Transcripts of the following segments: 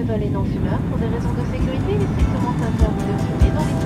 ce vol est non fumeur. Pour des raisons de sécurité, strictement interdit de fumer dans les.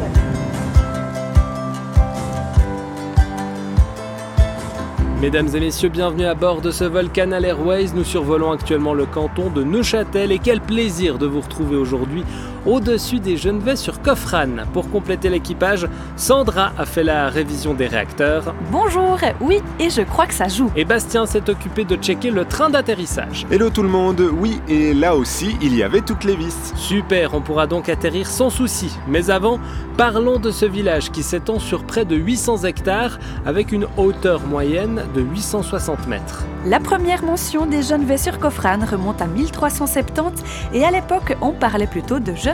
Mesdames et messieurs, bienvenue à bord de ce vol Canal Airways. Nous survolons actuellement le canton de Neuchâtel et quel plaisir de vous retrouver aujourd'hui au-dessus des Genevais sur Cofran. Pour compléter l'équipage, Sandra a fait la révision des réacteurs Bonjour, oui, et je crois que ça joue. et Bastien s'est occupé de checker le train d'atterrissage. Hello tout le monde, oui, et là aussi, il y avait toutes les vis. Super, on pourra donc atterrir sans souci. Mais avant, parlons de ce village qui s'étend sur près de 800 hectares avec une hauteur moyenne de 860 mètres. La première mention des Genevais sur Cofran remonte à 1370 et à l'époque on parlait plutôt de Genevais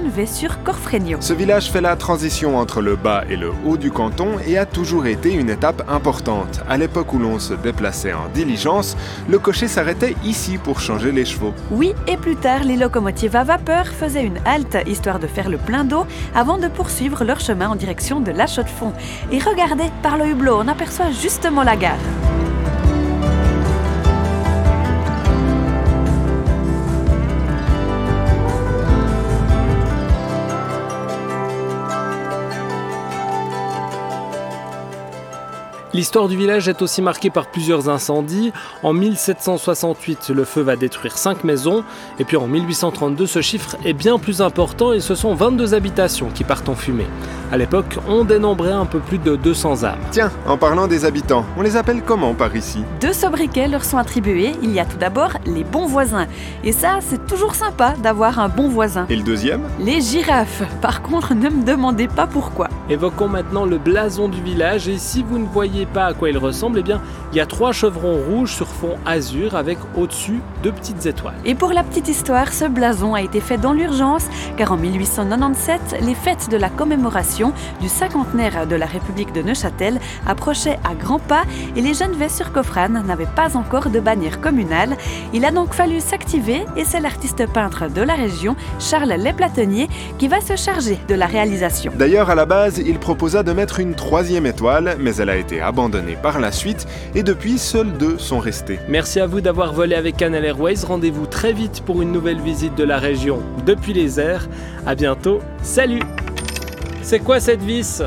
Ce village fait la transition entre le bas et le haut du canton et a toujours été une étape importante. À l'époque où l'on se déplaçait en diligence, le cocher s'arrêtait ici pour changer les chevaux. Oui, et plus tard les locomotives à vapeur faisaient une halte histoire de faire le plein d'eau avant de poursuivre leur chemin en direction de la Chaux-de-Fonds. Et regardez, par le hublot, on aperçoit justement la gare. L'histoire du village est aussi marquée par plusieurs incendies. En 1768, le feu va détruire 5 maisons. Et puis en 1832, ce chiffre est bien plus important et ce sont 22 habitations qui partent en fumée. À l'époque, on dénombrait un peu plus de 200 âmes. Tiens, en parlant des habitants, on les appelle comment par ici Deux sobriquets leur sont attribués. Il y a tout d'abord les bons voisins. Et ça, c'est toujours sympa d'avoir un bon voisin. Et le deuxième Les girafes. Par contre, ne me demandez pas pourquoi. Évoquons maintenant le blason du village et si vous ne voyez pas à quoi il ressemble, eh bien, il y a trois chevrons rouges sur fond azur avec au-dessus deux petites étoiles. Et pour la petite histoire, ce blason a été fait dans l'urgence car en 1897, les fêtes de la commémoration du cinquantenaire de la République de Neuchâtel approchaient à grands pas et les Genevais sur Cofran n'avaient pas encore de bannière communale. Il a donc fallu s'activer et c'est l'artiste peintre de la région, Charles Lesplatenier, qui va se charger de la réalisation. D'ailleurs, à la base, il proposa de mettre une troisième étoile, mais elle a été abandonnée par la suite, et depuis, seuls deux sont restés. Merci à vous d'avoir volé avec Canal Airways. Rendez-vous très vite pour une nouvelle visite de la région depuis les airs. À bientôt. Salut C'est quoi cette vis?